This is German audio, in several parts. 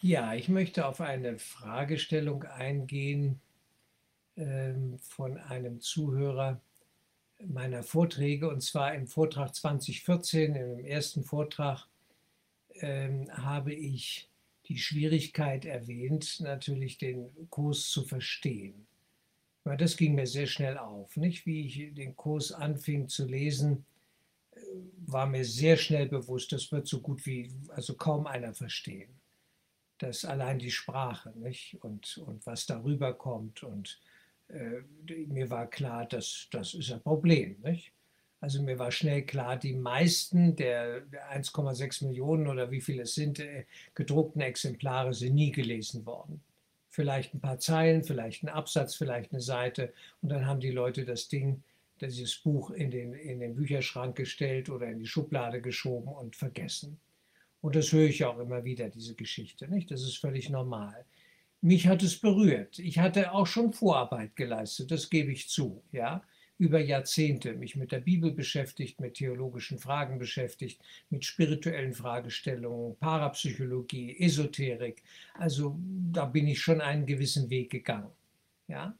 Ja, ich möchte auf eine Fragestellung eingehen ähm, von einem Zuhörer meiner Vorträge. Und zwar im Vortrag 2014, im ersten Vortrag, ähm, habe ich die Schwierigkeit erwähnt, natürlich den Kurs zu verstehen. Weil das ging mir sehr schnell auf. Nicht? Wie ich den Kurs anfing zu lesen, äh, war mir sehr schnell bewusst, das wird so gut wie, also kaum einer verstehen. Das allein die Sprache nicht? Und, und was darüber kommt. Und äh, mir war klar, dass das ist ein Problem. Nicht? Also mir war schnell klar, die meisten der 1,6 Millionen oder wie viele es sind, äh, gedruckten Exemplare sind nie gelesen worden. Vielleicht ein paar Zeilen, vielleicht ein Absatz, vielleicht eine Seite und dann haben die Leute das Ding, dieses Buch in den, in den Bücherschrank gestellt oder in die Schublade geschoben und vergessen. Und das höre ich auch immer wieder, diese Geschichte. Nicht? Das ist völlig normal. Mich hat es berührt. Ich hatte auch schon Vorarbeit geleistet, das gebe ich zu. Ja? über Jahrzehnte mich mit der Bibel beschäftigt, mit theologischen Fragen beschäftigt, mit spirituellen Fragestellungen, Parapsychologie, Esoterik. Also da bin ich schon einen gewissen Weg gegangen. Ja?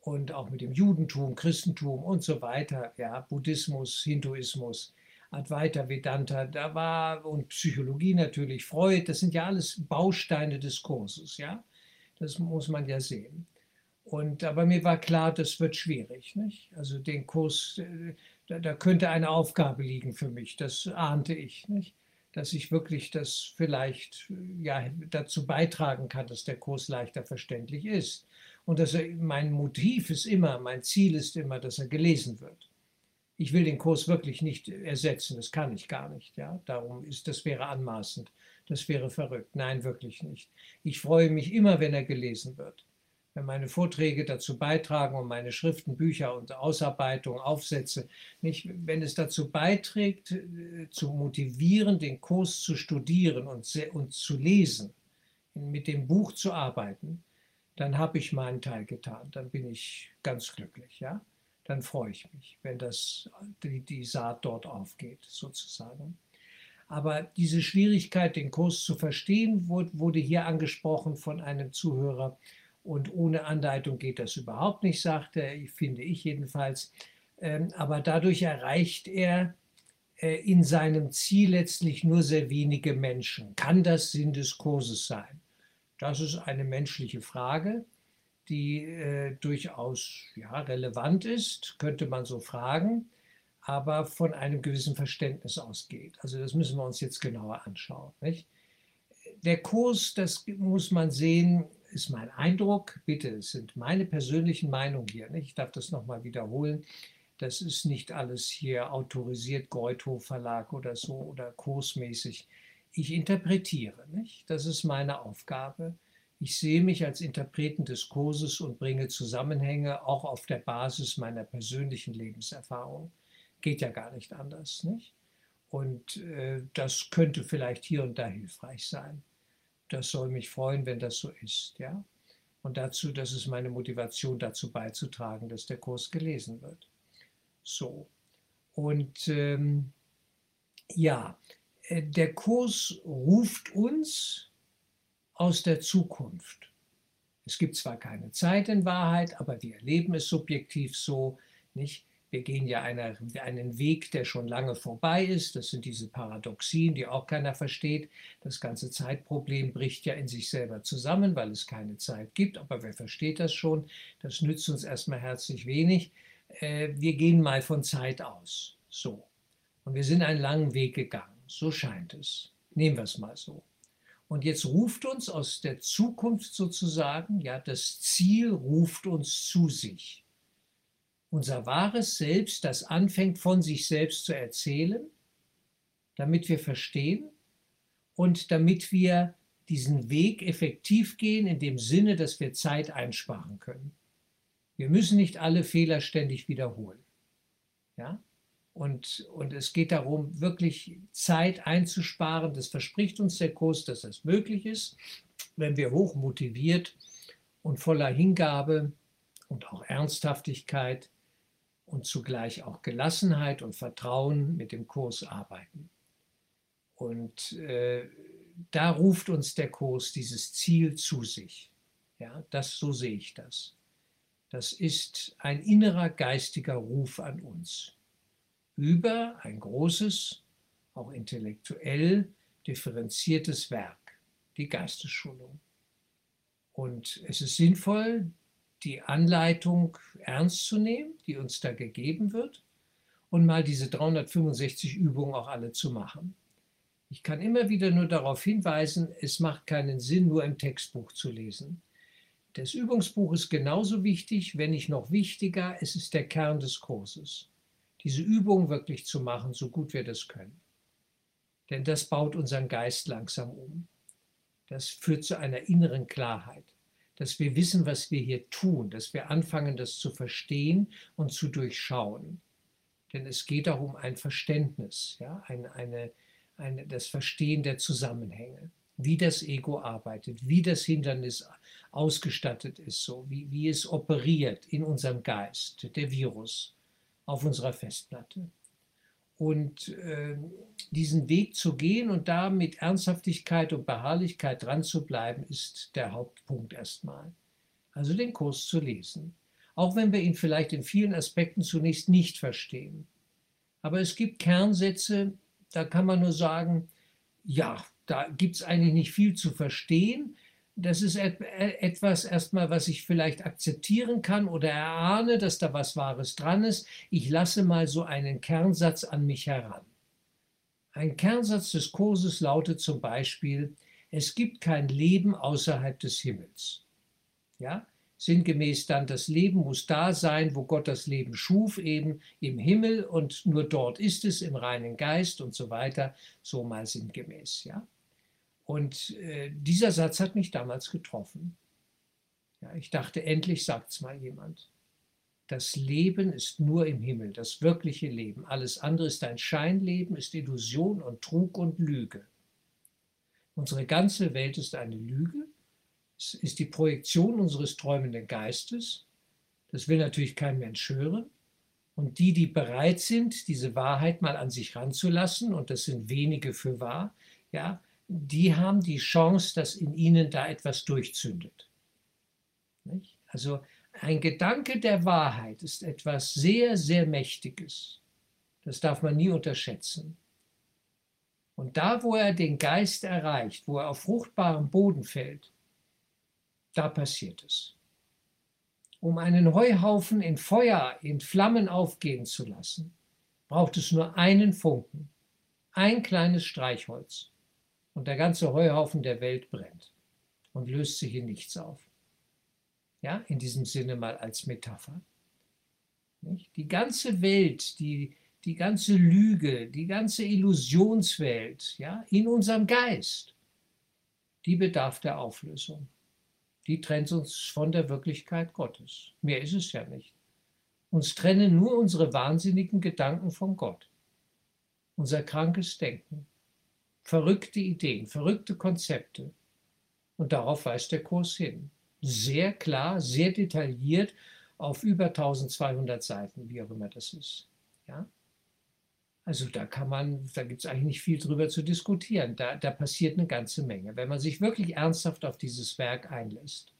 Und auch mit dem Judentum, Christentum und so weiter, ja, Buddhismus, Hinduismus, Advaita Vedanta, da war und Psychologie natürlich, Freud, das sind ja alles Bausteine des Kurses, ja. Das muss man ja sehen. Und, aber mir war klar, das wird schwierig. Nicht? Also den Kurs, äh, da, da, könnte eine Aufgabe liegen für mich, das ahnte ich. Nicht? Dass ich wirklich das vielleicht ja, dazu beitragen kann, dass der Kurs leichter verständlich ist. Und dass er, mein Motiv ist immer, mein Ziel ist immer, dass er gelesen wird. Ich will den Kurs wirklich nicht ersetzen, das kann ich gar nicht. Ja? Darum ist, das wäre anmaßend, das wäre verrückt. Nein, wirklich nicht. Ich freue mich immer, wenn er gelesen wird wenn meine Vorträge dazu beitragen und meine Schriften, Bücher und Ausarbeitungen, Aufsätze, nicht, wenn es dazu beiträgt, äh, zu motivieren, den Kurs zu studieren und, und zu lesen, mit dem Buch zu arbeiten, dann habe ich meinen Teil getan. Dann bin ich ganz glücklich, ja. Dann freue ich mich, wenn das, die, die Saat dort aufgeht, sozusagen. Aber diese Schwierigkeit, den Kurs zu verstehen, wurde, hier angesprochen von einem Zuhörer, und ohne Anleitung geht das überhaupt nicht, sagt er, finde ich jedenfalls. Ähm, aber dadurch erreicht er äh, in seinem Ziel letztlich nur sehr wenige Menschen. Kann das Sinn des Kurses sein? Das ist eine menschliche Frage, die äh, durchaus ja, relevant ist, könnte man so fragen, aber von einem gewissen Verständnis ausgeht. Also das müssen wir uns jetzt genauer anschauen. Nicht? Der Kurs, das muss man sehen, ist mein Eindruck, bitte, es sind meine persönlichen Meinungen hier, nicht? ich darf das nochmal wiederholen, das ist nicht alles hier autorisiert, Greuthof Verlag oder so oder kursmäßig. Ich interpretiere, nicht? das ist meine Aufgabe. Ich sehe mich als Interpreten des Kurses und bringe Zusammenhänge auch auf der Basis meiner persönlichen Lebenserfahrung. Geht ja gar nicht anders. Nicht? Und äh, das könnte vielleicht hier und da hilfreich sein das soll mich freuen, wenn das so ist. Ja? Und dazu, das ist meine Motivation, dazu beizutragen, dass der Kurs gelesen wird. So. Und ähm, ja, äh, der Kurs ruft uns aus der Zukunft. Es gibt zwar keine Zeit in Wahrheit, aber wir erleben es subjektiv so, nicht? Wir gehen ja einer, einen Weg, der schon lange vorbei ist. Das sind diese Paradoxien, die auch keiner versteht. Das ganze Zeitproblem bricht ja in sich selber zusammen, weil es keine Zeit gibt. Aber wer versteht das schon? Das nützt uns erstmal herzlich wenig. Äh, wir gehen mal von Zeit aus. So. Und wir sind einen langen Weg gegangen. So scheint es. Nehmen wir es mal so. Und jetzt ruft uns aus der Zukunft sozusagen, ja, das Ziel ruft uns zu sich unser wahres Selbst, das anfängt von sich selbst zu erzählen, damit wir verstehen und damit wir diesen Weg effektiv gehen, in dem Sinne, dass wir Zeit einsparen können. Wir müssen nicht alle Fehler ständig wiederholen. Ja? Und, und es geht darum, wirklich Zeit einzusparen. Das verspricht uns der Kurs, dass das möglich ist, wenn wir hoch motiviert und voller Hingabe und auch Ernsthaftigkeit und zugleich auch Gelassenheit und Vertrauen mit dem Kurs arbeiten. Und äh, da ruft uns der Kurs dieses Ziel zu sich. Ja, das, so sehe ich das. Das ist ein innerer geistiger Ruf an uns über ein großes, auch intellektuell differenziertes Werk, die Geistesschulung. Und es ist sinnvoll, die Anleitung ernst zu nehmen, die uns da gegeben wird, und mal diese 365 Übungen auch alle zu machen. Ich kann immer wieder nur darauf hinweisen, es macht keinen Sinn, nur im Textbuch zu lesen. Das Übungsbuch ist genauso wichtig, wenn nicht noch wichtiger, es ist der Kern des Kurses. Diese Übung wirklich zu machen, so gut wir das können. Denn das baut unseren Geist langsam um. Das führt zu einer inneren Klarheit, dass wir wissen, was wir hier tun, dass wir anfangen, das zu verstehen und zu durchschauen. Denn es geht auch um ein Verständnis, ja, eine, eine, eine, das Verstehen der Zusammenhänge, wie das Ego arbeitet, wie das Hindernis ausgestattet ist, so wie, wie es operiert in unserem Geist, der Virus auf unserer Festplatte. Und äh, diesen Weg zu gehen und da mit Ernsthaftigkeit und Beharrlichkeit dran zu bleiben, ist der Hauptpunkt erstmal. Also den Kurs zu lesen. Auch wenn wir ihn vielleicht in vielen Aspekten zunächst nicht verstehen. Aber es gibt Kernsätze, da kann man nur sagen, ja, da gibt es eigentlich nicht viel zu verstehen. Das ist etwas erstmal, was ich vielleicht akzeptieren kann oder erahne, dass da was Wahres dran ist. Ich lasse mal so einen Kernsatz an mich heran. Ein Kernsatz des Kurses lautet zum Beispiel, es gibt kein Leben außerhalb des Himmels. Ja? Sinngemäß dann, das Leben muss da sein, wo Gott das Leben schuf, eben im Himmel und nur dort ist es, im reinen Geist und so weiter, so mal sinngemäß. Ja? Und äh, dieser Satz hat mich damals getroffen. Ja, ich dachte, endlich sagt es mal jemand. Das Leben ist nur im Himmel, das wirkliche Leben. Alles andere ist ein Scheinleben, ist Illusion und Trug und Lüge. Unsere ganze Welt ist eine Lüge es ist die Projektion unseres träumenden Geistes. Das will natürlich kein Mensch hören. Und die, die bereit sind, diese Wahrheit mal an sich ranzulassen, und das sind wenige für wahr, ja, die haben die Chance, dass in ihnen da etwas durchzündet. Nicht? Also ein Gedanke der Wahrheit ist etwas sehr, sehr Mächtiges. Das darf man nie unterschätzen. Und da, wo er den Geist erreicht, wo er auf fruchtbarem Boden fällt, da passiert es. Um einen Heuhaufen in Feuer, in Flammen aufgehen zu lassen, braucht es nur einen Funken, ein kleines Streichholz und der ganze Heuhaufen der Welt brennt und löst sich in nichts auf. Ja, in diesem Sinne mal als Metapher. Die ganze Welt, die, die ganze Lüge, die ganze Illusionswelt, ja, in unserem Geist, die bedarf der Auflösung die trennt uns von der Wirklichkeit Gottes. Mehr ist es ja nicht. Uns trennen nur unsere wahnsinnigen Gedanken von Gott. Unser krankes Denken, verrückte Ideen, verrückte Konzepte. Und darauf weist der Kurs hin. Sehr klar, sehr detailliert auf über 1200 Seiten, wie auch immer das ist. Ja? Also da kann man, da gibt es eigentlich nicht viel drüber zu diskutieren. Da, da passiert eine ganze Menge. Wenn man sich wirklich ernsthaft auf dieses Werk einlässt,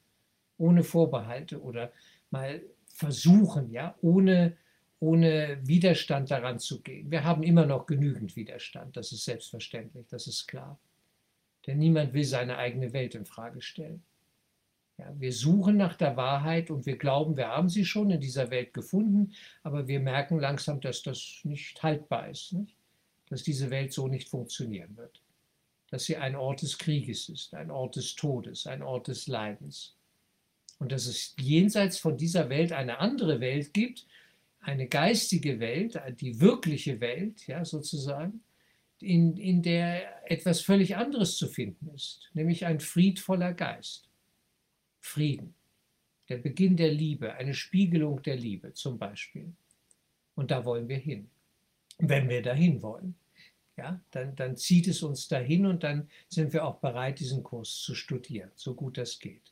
ohne Vorbehalte oder mal versuchen, ja, ohne, ohne Widerstand daran zu gehen. Wir haben immer noch genügend Widerstand, das ist selbstverständlich, das ist klar. Denn niemand will seine eigene Welt in Frage stellen. Ja, wir suchen nach der Wahrheit und wir glauben, wir haben sie schon in dieser Welt gefunden, aber wir merken langsam, dass das nicht haltbar ist, nicht? dass diese Welt so nicht funktionieren wird, dass sie ein Ort des Krieges ist, ein Ort des Todes, ein Ort des Leidens und dass es jenseits von dieser Welt eine andere Welt gibt, eine geistige Welt, die wirkliche Welt, ja, sozusagen, in, in der etwas völlig anderes zu finden ist, nämlich ein friedvoller Geist. Frieden, der Beginn der Liebe, eine Spiegelung der Liebe zum Beispiel. Und da wollen wir hin. Wenn wir dahin wollen, ja, dann, dann zieht es uns dahin und dann sind wir auch bereit, diesen Kurs zu studieren, so gut das geht.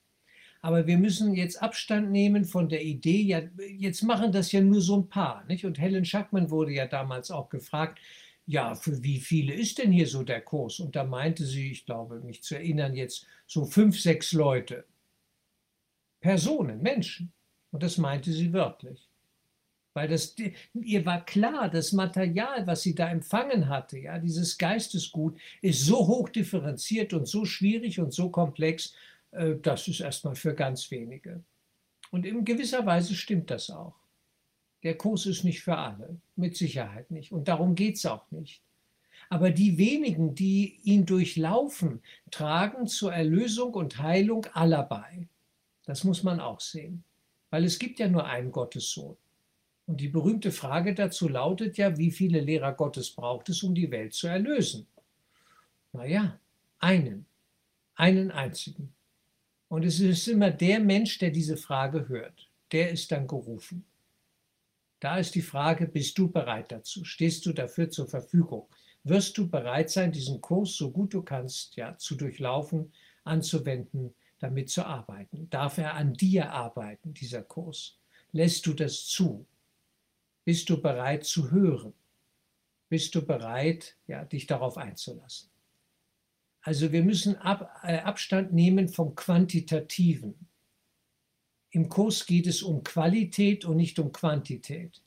Aber wir müssen jetzt Abstand nehmen von der Idee, ja, jetzt machen das ja nur so ein paar. Nicht? Und Helen Schackmann wurde ja damals auch gefragt, ja, für wie viele ist denn hier so der Kurs? Und da meinte sie, ich glaube, mich zu erinnern jetzt, so fünf, sechs Leute. Personen, Menschen. Und das meinte sie wörtlich. Weil das, ihr war klar, das Material, was sie da empfangen hatte, ja, dieses Geistesgut, ist so hoch differenziert und so schwierig und so komplex, das ist erstmal für ganz wenige. Und in gewisser Weise stimmt das auch. Der Kurs ist nicht für alle, mit Sicherheit nicht. Und darum geht es auch nicht. Aber die wenigen, die ihn durchlaufen, tragen zur Erlösung und Heilung aller bei. Das muss man auch sehen. Weil es gibt ja nur einen Gottessohn. Und die berühmte Frage dazu lautet ja, wie viele Lehrer Gottes braucht es, um die Welt zu erlösen? Naja, einen, einen einzigen. Und es ist immer der Mensch, der diese Frage hört, der ist dann gerufen. Da ist die Frage, bist du bereit dazu? Stehst du dafür zur Verfügung? Wirst du bereit sein, diesen Kurs so gut du kannst ja, zu durchlaufen, anzuwenden, damit zu arbeiten? Darf er an dir arbeiten, dieser Kurs? Lässt du das zu? Bist du bereit zu hören? Bist du bereit, ja, dich darauf einzulassen? Also wir müssen Ab, äh, Abstand nehmen vom Quantitativen. Im Kurs geht es um Qualität und nicht um Quantität.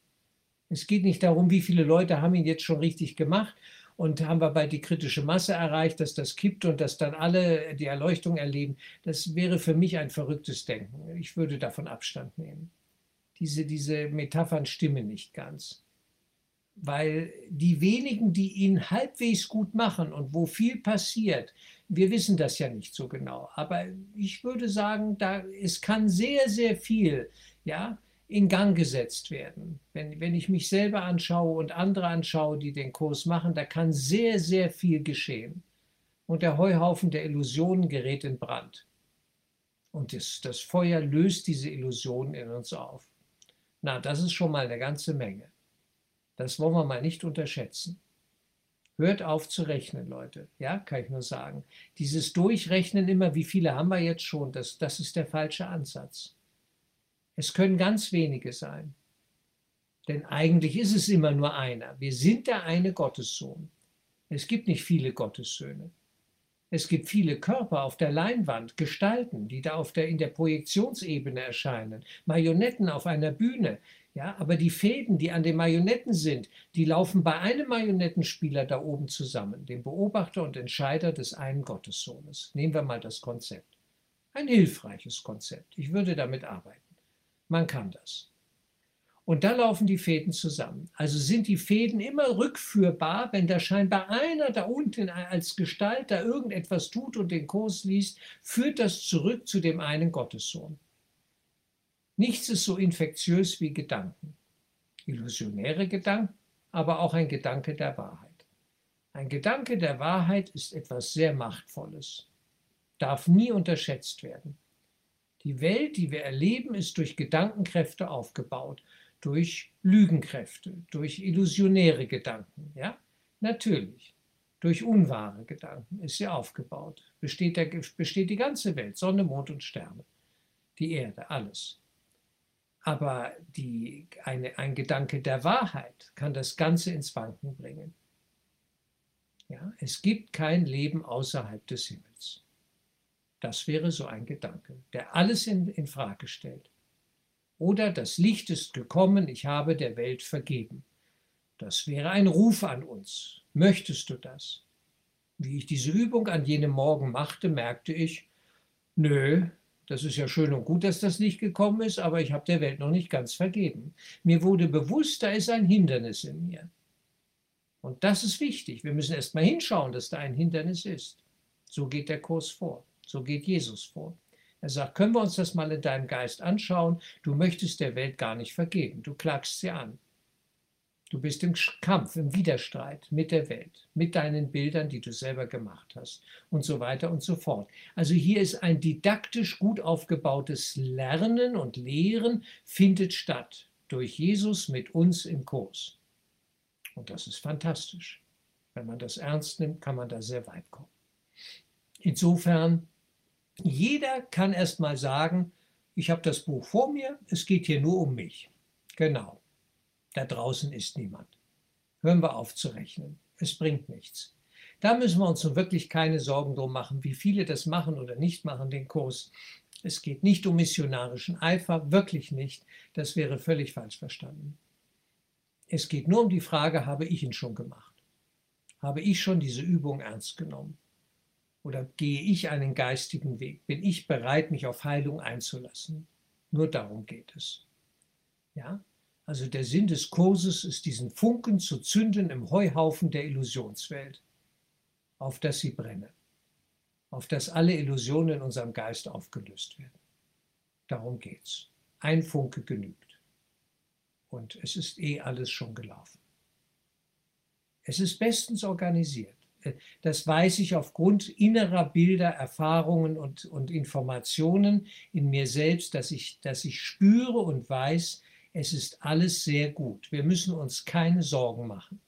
Es geht nicht darum, wie viele Leute haben ihn jetzt schon richtig gemacht und haben wir bald die kritische Masse erreicht, dass das kippt und dass dann alle die Erleuchtung erleben. Das wäre für mich ein verrücktes Denken. Ich würde davon Abstand nehmen. Diese, diese Metaphern stimmen nicht ganz. Weil die wenigen, die ihn halbwegs gut machen und wo viel passiert, wir wissen das ja nicht so genau, aber ich würde sagen, da, es kann sehr, sehr viel ja, in Gang gesetzt werden. Wenn, wenn ich mich selber anschaue und andere anschaue, die den Kurs machen, da kann sehr, sehr viel geschehen. Und der Heuhaufen der Illusionen gerät in Brand. Und das, das Feuer löst diese Illusionen in uns auf. Na, das ist schon mal eine ganze Menge. Das wollen wir mal nicht unterschätzen. Hört auf zu rechnen, Leute. Ja, kann ich nur sagen. Dieses Durchrechnen immer, wie viele haben wir jetzt schon, das, das ist der falsche Ansatz. Es können ganz wenige sein. Denn eigentlich ist es immer nur einer. Wir sind der eine Gottessohn. Es gibt nicht viele Gottessöhne. Es gibt viele Körper auf der Leinwand, Gestalten, die da auf der, in der Projektionsebene erscheinen, Marionetten auf einer Bühne, ja, aber die Fäden, die an den Marionetten sind, die laufen bei einem Marionettenspieler da oben zusammen, dem Beobachter und Entscheider des einen Gottessohnes. Nehmen wir mal das Konzept. Ein hilfreiches Konzept. Ich würde damit arbeiten. Man kann das. Und da laufen die Fäden zusammen. Also sind die Fäden immer rückführbar, wenn da scheinbar einer da unten als Gestalt da irgendetwas tut und den Kurs liest, führt das zurück zu dem einen Gottessohn. Nichts ist so infektiös wie Gedanken. Illusionäre Gedanken, aber auch ein Gedanke der Wahrheit. Ein Gedanke der Wahrheit ist etwas sehr Machtvolles, darf nie unterschätzt werden. Die Welt, die wir erleben, ist durch Gedankenkräfte aufgebaut, durch Lügenkräfte, durch illusionäre Gedanken, ja? Natürlich. Durch unwahre Gedanken ist sie aufgebaut. Besteht, der, besteht die ganze Welt, Sonne, Mond und Sterne, die Erde, alles. Aber die, eine, ein Gedanke der Wahrheit kann das Ganze ins Wanken bringen. Ja, es gibt kein Leben außerhalb des Himmels. Das wäre so ein Gedanke, der alles in, in Frage stellt. Oder das Licht ist gekommen, ich habe der Welt vergeben. Das wäre ein Ruf an uns. Möchtest du das? Wie ich diese Übung an jenem Morgen machte, merkte ich, nö, das ist ja schön und gut, dass das nicht gekommen ist, aber ich habe der Welt noch nicht ganz vergeben. Mir wurde bewusst, da ist ein Hindernis in mir. Und das ist wichtig. Wir müssen erst mal hinschauen, dass da ein Hindernis ist. So geht der Kurs vor. So geht Jesus vor. Er sagt, können wir uns das mal in deinem Geist anschauen? Du möchtest der Welt gar nicht vergeben. Du klagst sie an. Du bist im Kampf, im Widerstreit mit der Welt, mit deinen Bildern, die du selber gemacht hast und so weiter und so fort. Also hier ist ein didaktisch gut aufgebautes Lernen und Lehren findet statt durch Jesus mit uns im Kurs. Und das ist fantastisch. Wenn man das ernst nimmt, kann man da sehr weit kommen. Insofern, jeder kann erst mal sagen, ich habe das Buch vor mir, es geht hier nur um mich. Genau. Da draußen ist niemand. Hören wir auf zu rechnen. Es bringt nichts. Da müssen wir uns nun wirklich keine Sorgen drum machen, wie viele das machen oder nicht machen, den Kurs. Es geht nicht um missionarischen Eifer, wirklich nicht. Das wäre völlig falsch verstanden. Es geht nur um die Frage, habe ich ihn schon gemacht? Habe ich schon diese Übung ernst genommen? Oder gehe ich einen geistigen Weg? Bin ich bereit, mich auf Heilung einzulassen? Nur darum geht es. Ja? Also der Sinn des Kurses ist, diesen Funken zu zünden im Heuhaufen der Illusionswelt, auf das sie brenne, auf das alle Illusionen in unserem Geist aufgelöst werden. Darum geht's. Ein Funke genügt. Und es ist eh alles schon gelaufen. Es ist bestens organisiert. Das weiß ich aufgrund innerer Bilder, Erfahrungen und, und Informationen in mir selbst, dass ich, dass ich spüre und weiß, es ist alles sehr gut. Wir müssen uns keine Sorgen machen.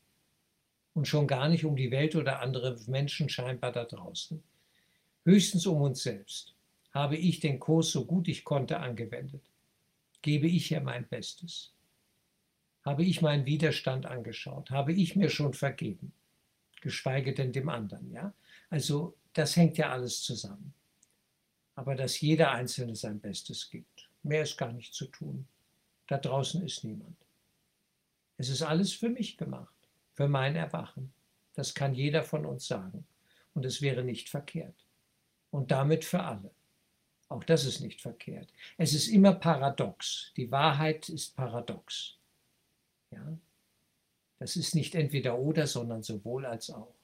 Und schon gar nicht um die Welt oder andere Menschen scheinbar da draußen. Höchstens um uns selbst. Habe ich den Kurs so gut ich konnte angewendet? Gebe ich hier mein Bestes? Habe ich meinen Widerstand angeschaut? Habe ich mir schon vergeben? Geschweige denn dem anderen. Ja? Also das hängt ja alles zusammen. Aber dass jeder Einzelne sein Bestes gibt, mehr ist gar nicht zu tun. Da draußen ist niemand. Es ist alles für mich gemacht, für mein Erwachen. Das kann jeder von uns sagen. Und es wäre nicht verkehrt. Und damit für alle. Auch das ist nicht verkehrt. Es ist immer paradox. Die Wahrheit ist paradox. Ja? Das ist nicht entweder oder, sondern sowohl als auch.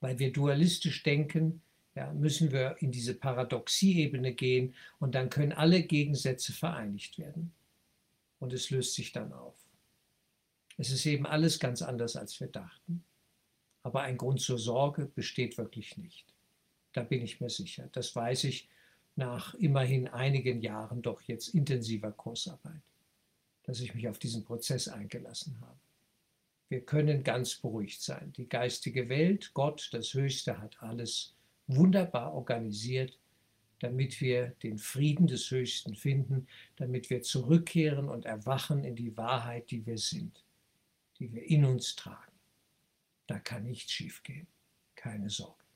Weil wir dualistisch denken, ja, müssen wir in diese Paradoxieebene gehen und dann können alle Gegensätze vereinigt werden. Und es löst sich dann auf. Es ist eben alles ganz anders, als wir dachten. Aber ein Grund zur Sorge besteht wirklich nicht. Da bin ich mir sicher. Das weiß ich nach immerhin einigen Jahren doch jetzt intensiver Kursarbeit, dass ich mich auf diesen Prozess eingelassen habe. Wir können ganz beruhigt sein. Die geistige Welt, Gott, das Höchste, hat alles wunderbar organisiert, damit wir den Frieden des Höchsten finden, damit wir zurückkehren und erwachen in die Wahrheit, die wir sind, die wir in uns tragen. Da kann nichts schiefgehen. Keine Sorge.